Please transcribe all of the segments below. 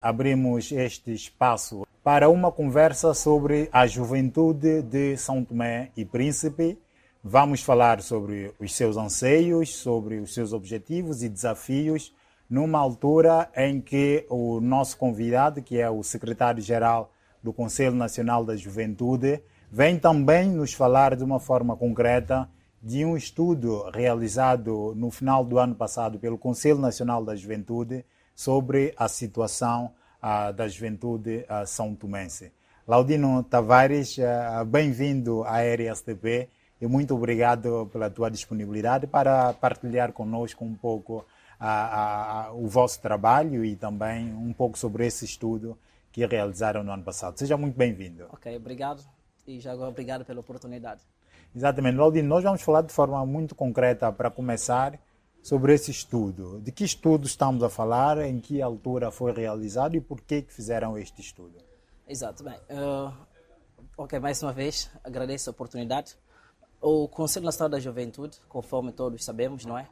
abrimos este espaço para uma conversa sobre a juventude de São Tomé e Príncipe. Vamos falar sobre os seus anseios, sobre os seus objetivos e desafios, numa altura em que o nosso convidado, que é o secretário-geral do Conselho Nacional da Juventude, vem também nos falar de uma forma concreta de um estudo realizado no final do ano passado pelo Conselho Nacional da Juventude sobre a situação uh, da juventude uh, são tomense. Laudino Tavares, uh, bem-vindo à RSTP e muito obrigado pela tua disponibilidade para partilhar conosco um pouco o vosso trabalho e também um pouco sobre esse estudo que realizaram no ano passado. Seja muito bem-vindo. Ok, obrigado e já agora obrigado pela oportunidade. Exatamente. Laudino, nós vamos falar de forma muito concreta para começar sobre esse estudo. De que estudo estamos a falar, em que altura foi realizado e por que, fizeram este estudo? Exato. Bem, uh, ok, mais uma vez agradeço a oportunidade. O Conselho Nacional da Juventude, conforme todos sabemos, não é?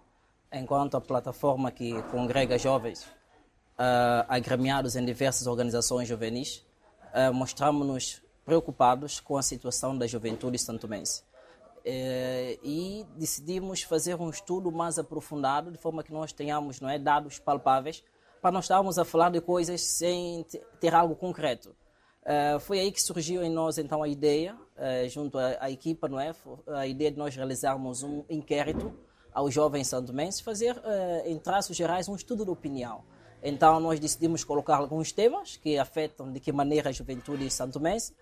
Enquanto a plataforma que congrega jovens uh, agremiados em diversas organizações juvenis, uh, mostramos-nos preocupados com a situação da juventude santomense. Eh, e decidimos fazer um estudo mais aprofundado, de forma que nós tenhamos não é, dados palpáveis, para não estarmos a falar de coisas sem ter algo concreto. Uh, foi aí que surgiu em nós então a ideia, uh, junto à, à, equipa, não é? A ideia de nós realizarmos um inquérito aos jovens santomenses, fazer, em traços gerais, um estudo de opinião. Então nós decidimos colocar alguns temas que afetam de que maneira a juventude santomense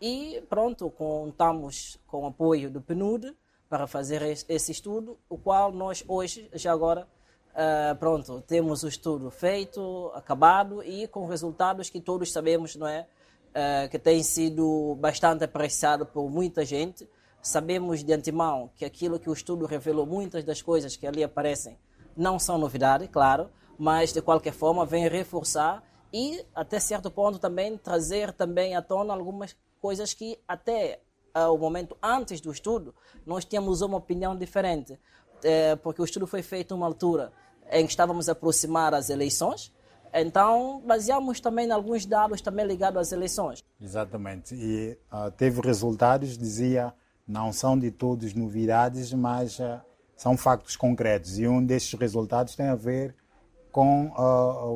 e pronto, contamos com o apoio do PNUD para fazer esse estudo, o qual nós hoje, já agora, uh, pronto, temos o estudo feito, acabado e com resultados que todos sabemos, não é? Uh, que tem sido bastante apreciado por muita gente. Sabemos de antemão que aquilo que o estudo revelou, muitas das coisas que ali aparecem, não são novidade, claro, mas de qualquer forma vem reforçar e até certo ponto também trazer também à tona algumas coisas que até uh, o momento antes do estudo nós tínhamos uma opinião diferente, uh, porque o estudo foi feito numa altura em que estávamos a aproximar as eleições, então baseamos também em alguns dados também ligados às eleições. Exatamente, e uh, teve resultados, dizia, não são de todos novidades, mas ah, são factos concretos, e um desses resultados tem a ver com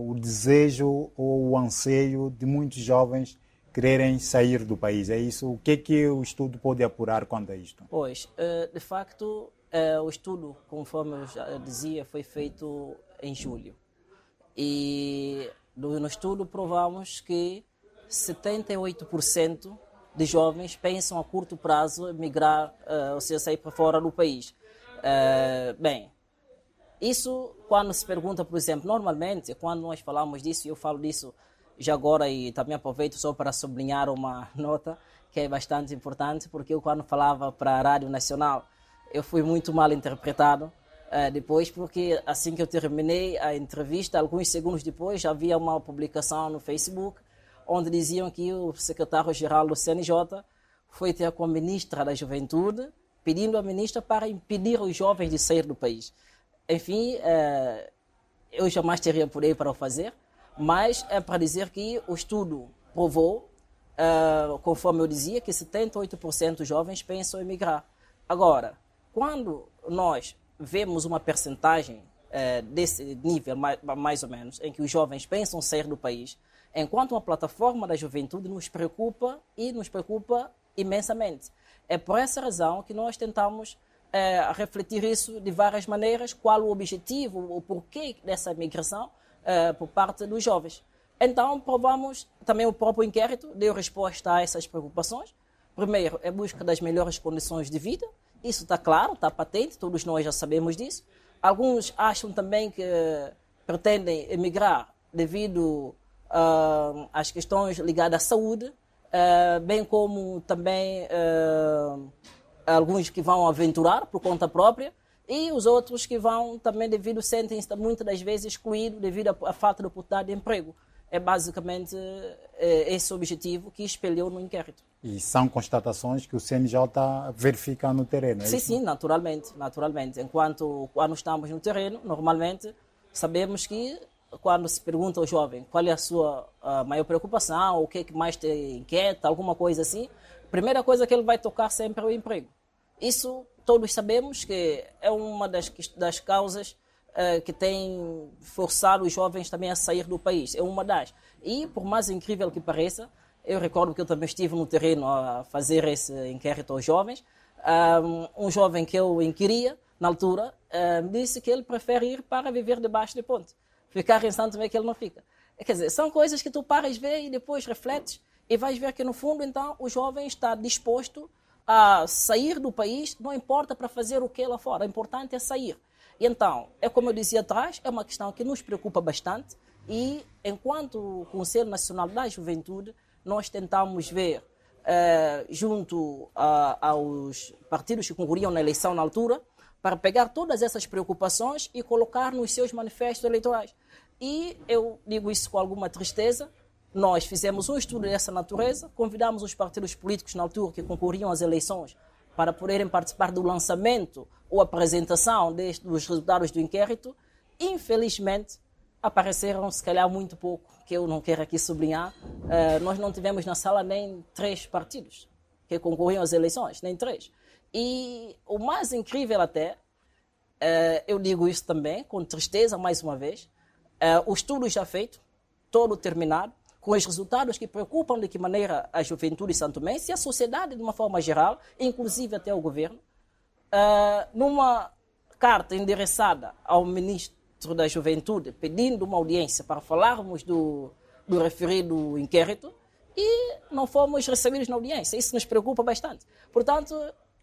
o desejo ou o anseio de muitos jovens quererem sair do país. É isso? O que é que o estudo pode apurar quanto a isto? Pois, eh, de facto, eh, o estudo, conforme eu já dizia, foi feito em julho. E no estudo provamos que 78% de jovens pensam a curto prazo migrar, eh, ou seja, sair para fora do país. Bem, isso quando se pergunta, por exemplo, normalmente, quando nós falamos disso, eu falo disso já agora, e também aproveito só para sublinhar uma nota que é bastante importante, porque eu, quando falava para a Rádio Nacional, eu fui muito mal interpretado. Uh, depois, porque assim que eu terminei a entrevista, alguns segundos depois, havia uma publicação no Facebook onde diziam que o secretário-geral do CNJ foi ter com a ministra da Juventude, pedindo à ministra para impedir os jovens de sair do país. Enfim, uh, eu jamais teria aí para o fazer mas é para dizer que o estudo provou, uh, conforme eu dizia, que 78% dos jovens pensam em migrar. Agora, quando nós vemos uma percentagem uh, desse nível, mais, mais ou menos, em que os jovens pensam sair do país, enquanto uma plataforma da juventude nos preocupa e nos preocupa imensamente. É por essa razão que nós tentamos uh, refletir isso de várias maneiras, qual o objetivo, o porquê dessa migração, uh, por parte dos jovens. Então, provamos também o próprio inquérito, deu resposta a essas preocupações. Primeiro, é busca das melhores condições de vida. Isso está claro, está patente, todos nós já sabemos disso. Alguns acham também que pretendem emigrar devido uh, às questões ligadas à saúde, uh, bem como também uh, alguns que vão aventurar por conta própria e os outros que vão também devido sentem-se muitas das vezes excluídos devido à falta de oportunidade de emprego. É basicamente é, esse objetivo que espelhou no inquérito. E são constatações que o CNJ verifica no terreno, é Sim, isso? sim, naturalmente, naturalmente. Enquanto quando estamos no terreno, normalmente sabemos que quando se pergunta ao jovem qual é a sua a maior preocupação, o que, é que mais te inquieta, alguma coisa assim, a primeira coisa que ele vai tocar sempre é o emprego. Isso todos sabemos que é uma das, das causas uh, que tem forçado os jovens também a sair do país. É uma das. E, por mais incrível que pareça, eu recordo que eu também estive no terreno a fazer esse inquérito aos jovens. Um, um jovem que eu inquiria, na altura, uh, disse que ele prefere ir para viver debaixo de ponte. Ficar em Santo Tomé que ele não fica. Quer dizer, são coisas que tu paras, vê e depois refletes e vais ver que no fundo, então, o jovem está disposto a sair do país, não importa para fazer o que lá fora, o importante é sair. Então, é como eu dizia atrás, é uma questão que nos preocupa bastante e, enquanto Conselho Nacional da Juventude, nós tentamos ver, eh, junto a, aos partidos que concorriam na eleição na altura, para pegar todas essas preocupações e colocar nos seus manifestos eleitorais. E eu digo isso com alguma tristeza. Nós fizemos um estudo dessa natureza, convidamos os partidos políticos na altura que concorriam às eleições para poderem participar do lançamento ou apresentação dos resultados do inquérito. Infelizmente, apareceram, se calhar, muito pouco, que eu não quero aqui sublinhar. Uh, nós não tivemos na sala nem três partidos que concorriam às eleições, nem três. E o mais incrível até, uh, eu digo isso também, com tristeza, mais uma vez, uh, o estudo já feito, todo terminado, com os resultados que preocupam de que maneira a juventude santomense e a sociedade de uma forma geral, inclusive até o governo, uh, numa carta endereçada ao ministro da Juventude, pedindo uma audiência para falarmos do, do referido inquérito, e não fomos recebidos na audiência. Isso nos preocupa bastante. Portanto,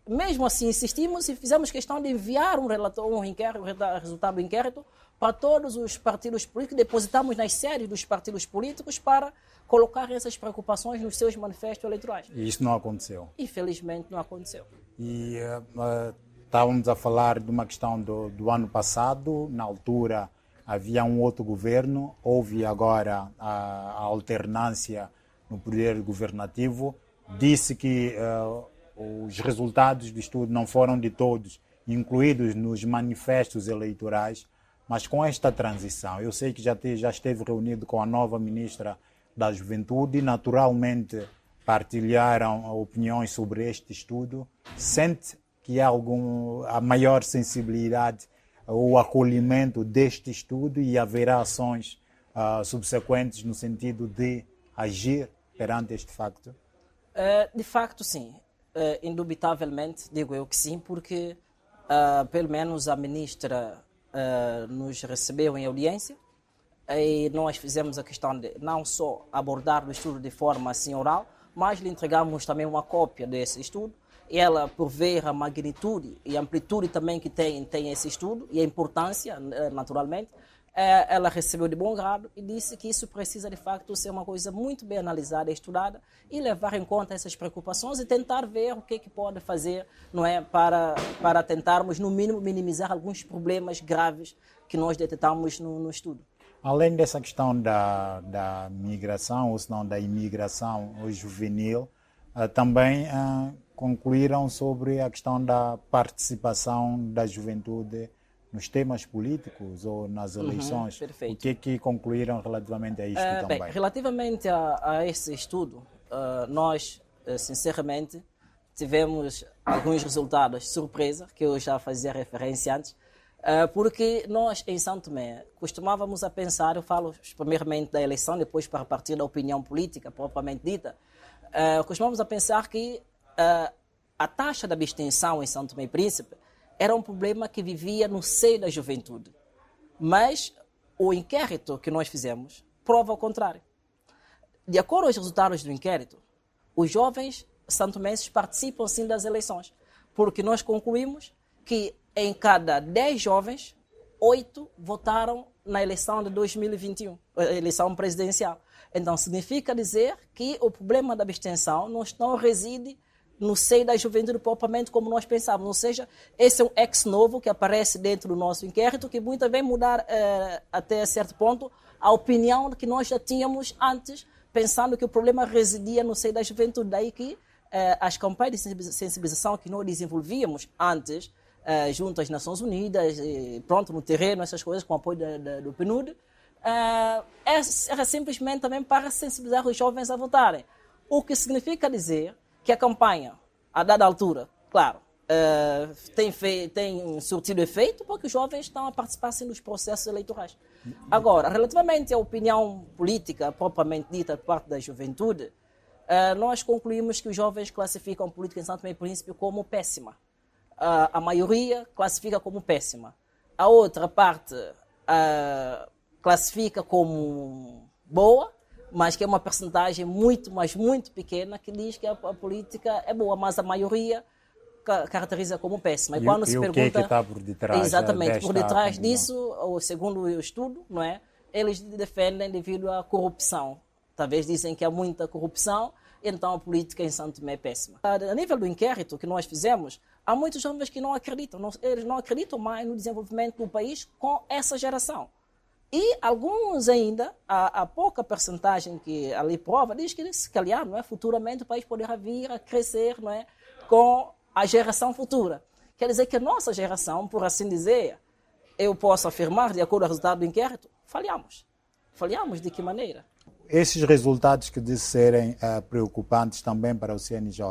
mesmo assim, insistimos e fizemos questão de enviar um relatório, um inquérito, resultado do inquérito para todos os partidos políticos, depositamos nas séries dos partidos políticos para colocar essas preocupações nos seus manifestos eleitorais. E isso não aconteceu? Infelizmente não aconteceu. E uh, estávamos a falar de uma questão do, do, ano passado, na altura havia um outro governo, houve agora a, a alternância no poder governativo, disse que uh, os resultados do estudo não foram de todos incluídos nos manifestos eleitorais, mas com esta transição, eu sei que já, te, já esteve reunido com a nova ministra da Juventude, naturalmente partilharam opiniões sobre este estudo. Sente que há algum, a maior sensibilidade ou acolhimento deste estudo e haverá ações uh, subsequentes no sentido de agir perante este facto? Uh, de facto, sim. Uh, indubitavelmente, digo eu que sim, porque uh, pelo menos a ministra uh, nos recebeu em audiência e nós fizemos a questão de não só abordar o estudo de forma assim oral, mas lhe entregamos também uma cópia desse estudo. Ela, por ver a magnitude e amplitude também que tem, tem esse estudo e a importância, eh, naturalmente, ela recebeu de bom grado e disse que isso precisa de facto ser uma coisa muito bem analisada estudada e levar em conta essas preocupações e tentar ver o que, é que pode fazer não é para para tentarmos no mínimo minimizar alguns problemas graves que nós detectamos no, no estudo. Além dessa questão da, da migração, ou se não da imigração juvenil, uh, também uh, concluíram sobre a questão da participação da juventude nos temas políticos ou nas uhum, eleições. Uhum, o que é que concluíram relativamente a isto uh, também? Bem, relativamente a, a, esse estudo, uh, nós, uh, sinceramente, tivemos alguns resultados surpresa, que eu já fazia referência antes, porque nós, em São Tomé, costumávamos a pensar, eu falo primeiramente da eleição, depois para partir da opinião política propriamente dita, costumávamos a pensar que a taxa de abstenção em São Tomé e Príncipe era um problema que vivia no seio da juventude. Mas o inquérito que nós fizemos prova o contrário. De acordo com os resultados do inquérito, os jovens santomenses participam sim das eleições, porque nós concluímos que em cada 10 jovens, 8 votaram na eleição de 2021, eleição presidencial. Então, significa dizer que o problema da abstenção não reside no seio da juventude propriamente como nós pensávamos. Ou seja, esse é um ex novo que aparece dentro do nosso inquérito que muito vem mudar eh, até certo ponto a opinião que nós já tínhamos antes, pensando que o problema residia no seio da juventude. Daí que eh, as campanhas de sensibilização que nós desenvolvíamos antes, eh, junto às Nações Unidas, pronto, no terreno, essas coisas, com apoio da, da, do PNUD, uh, era simplesmente também para sensibilizar os jovens a votarem. O que significa dizer que a campanha, a dada altura, claro, uh, tem, tem surtido efeito porque os jovens estão a participar sim, dos processos eleitorais. Agora, relativamente à opinião política propriamente dita por parte da juventude, uh, nós concluímos que os jovens classificam a política em Santo Meio Príncipe como péssima. Uh, a maioria classifica como péssima. A outra parte classifica como boa, mas que é uma percentagem muito, mas muito pequena que diz que a, a política é boa, mas a maioria caracteriza como péssima. E, e quando e se pergunta, que é está por detrás exatamente por detrás disso, segundo o estudo, não é? Eles defendem devido à corrupção. Talvez dizem que há muita corrupção, então a política em Santo Tomé é péssima. A nível do inquérito que nós fizemos, há muitos jovens que não acreditam, não, eles não acreditam mais no desenvolvimento do país com essa geração. E alguns ainda, a, a pouca percentagem que ali prova, diz que se calhar, não é, futuramente o país poderá vir a crescer, não é, com a geração futura. Quer dizer que a nossa geração, por assim dizer, eu posso afirmar, de acordo com o resultado do inquérito, falhamos. Falhamos de que maneira? Esses resultados que disse serem uh, preocupantes também para o CNJ,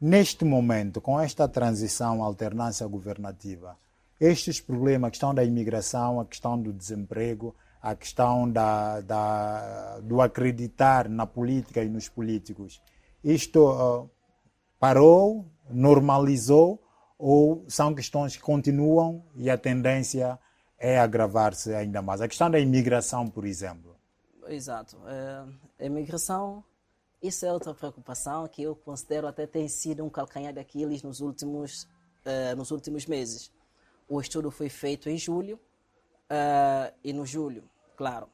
neste momento, com esta transição alternância governativa, estes problemas, a questão da imigração, a questão do desemprego, a questão da, da, do acreditar na política e nos políticos, isto uh, parou, normalizou ou são questões que continuam e a tendência é agravar-se ainda mais? A questão da imigração, por exemplo. Exato. É, a imigração, isso é outra preocupação que eu considero até tem sido um calcanhar daqueles nos últimos, é, nos últimos meses. O estudo foi feito em julho é, e no julho, claro,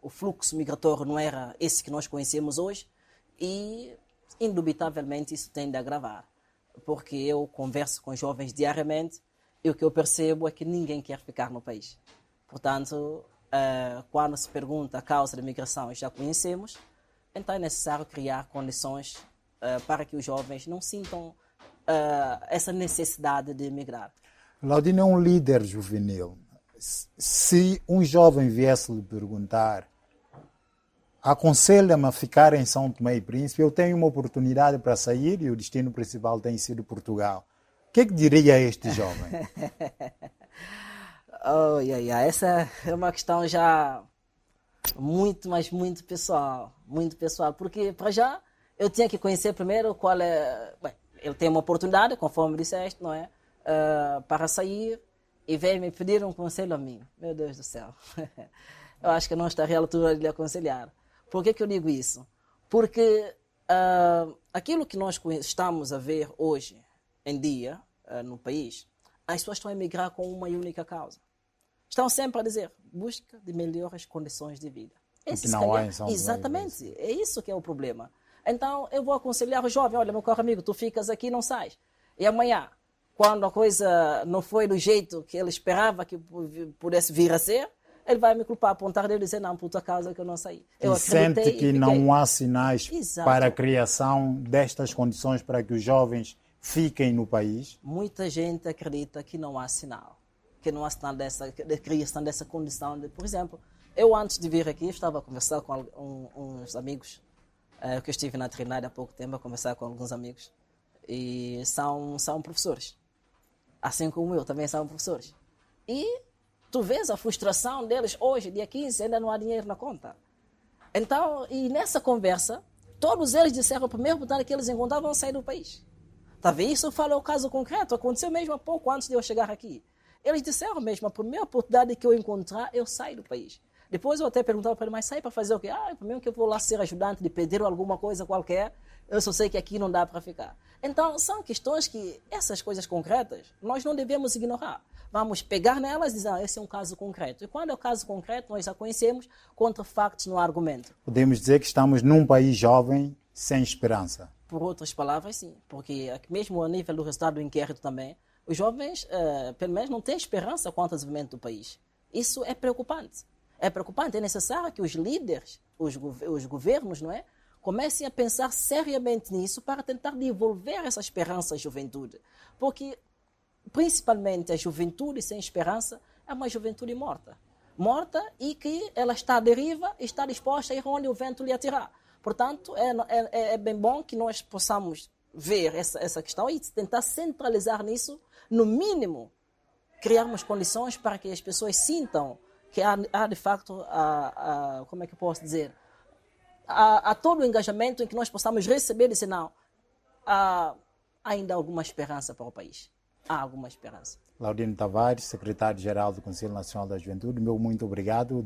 o fluxo migratório não era esse que nós conhecemos hoje e indubitavelmente isso tende a agravar, porque eu converso com jovens diariamente e o que eu percebo é que ninguém quer ficar no país. Portanto, uh, quando se pergunta a causa da migração, já conhecemos, então é necessário criar condições uh, para que os jovens não sintam uh, essa necessidade de emigrar. Laudino é um líder juvenil. Se um jovem viesse lhe perguntar aconselha-me a ficar em São Tomé e Príncipe. Eu tenho uma oportunidade para sair e o destino principal tem sido Portugal. O que, é que diria este jovem? oh, yeah, yeah. Essa é uma questão já muito, mas muito pessoal. Muito pessoal. Porque, para já, eu tinha que conhecer primeiro qual é. Bem, eu tenho uma oportunidade, conforme disseste, não é? Uh, para sair e vem me pedir um conselho a mim. Meu Deus do céu. eu acho que não estaria à altura de lhe aconselhar. Por que, que eu digo isso? Porque uh, aquilo que nós estamos a ver hoje em dia uh, no país, as pessoas estão a emigrar com uma única causa. Estão sempre a dizer busca de melhores condições de vida. Esse não calhar, exatamente, é isso que é o problema. Então eu vou aconselhar o jovem, olha meu caro amigo, tu ficas aqui não sais. E amanhã, quando a coisa não foi do jeito que ele esperava que pudesse vir a ser, ele vai me culpar, apontar dele e dizer, não, por tua causa que eu não saí. Eu e sente que não há sinais Exato. para a criação destas condições para que os jovens fiquem no país? Muita gente acredita que não há sinal, que não há sinal dessa de criação dessa condição. De, por exemplo, eu antes de vir aqui estava a conversar com um, uns amigos, uh, que eu estive na Trinidade há pouco tempo a conversar com alguns amigos, e são, são professores. Assim como eu, também são professores. E Tu vês a frustração deles hoje, dia 15, ainda não há dinheiro na conta. Então, e nessa conversa, todos eles disseram, a primeira oportunidade que eles encontravam sair do país. Tá vendo? Isso fala o caso concreto, aconteceu mesmo há pouco antes de eu chegar aqui. Eles disseram mesmo, a primeira oportunidade que eu encontrar, eu saio do país. Depois eu até perguntava para ele, mas sai para fazer o quê? Ah, primeiro que eu vou lá ser ajudante de pedreiro alguma coisa qualquer, eu só sei que aqui não dá para ficar. Então, são questões que, essas coisas concretas, nós não devemos ignorar vamos pegar nelas e dizer, ah, esse é um caso concreto. E quando é o um caso concreto, nós já conhecemos contra factos no argumento. Podemos dizer que estamos num país jovem sem esperança. Por outras palavras, sim. Porque mesmo a nível do resultado do inquérito também, os jovens, uh, pelo menos, não têm esperança quanto ao desenvolvimento do país. Isso é preocupante. É preocupante. É necessário que os líderes, os, os governos, não é? Comecem a pensar seriamente nisso para tentar devolver essa esperança à juventude. Porque principalmente a juventude sem esperança, é uma juventude morta. morta e que ela está à deriva e está disposta a ir onde o vento lhe atirar. Portanto, é, é, é bem bom que nós possamos ver essa, essa questão e tentar centralizar nisso, no mínimo, criarmos condições para que as pessoas sintam que há, há de facto, a, a, como é que eu posso dizer, há, há, todo o engajamento em que nós possamos receber esse não. Há ainda alguma esperança para o país. Há alguma esperança. Laudino Tavares, secretário-geral do Conselho Nacional da Juventude, meu muito obrigado.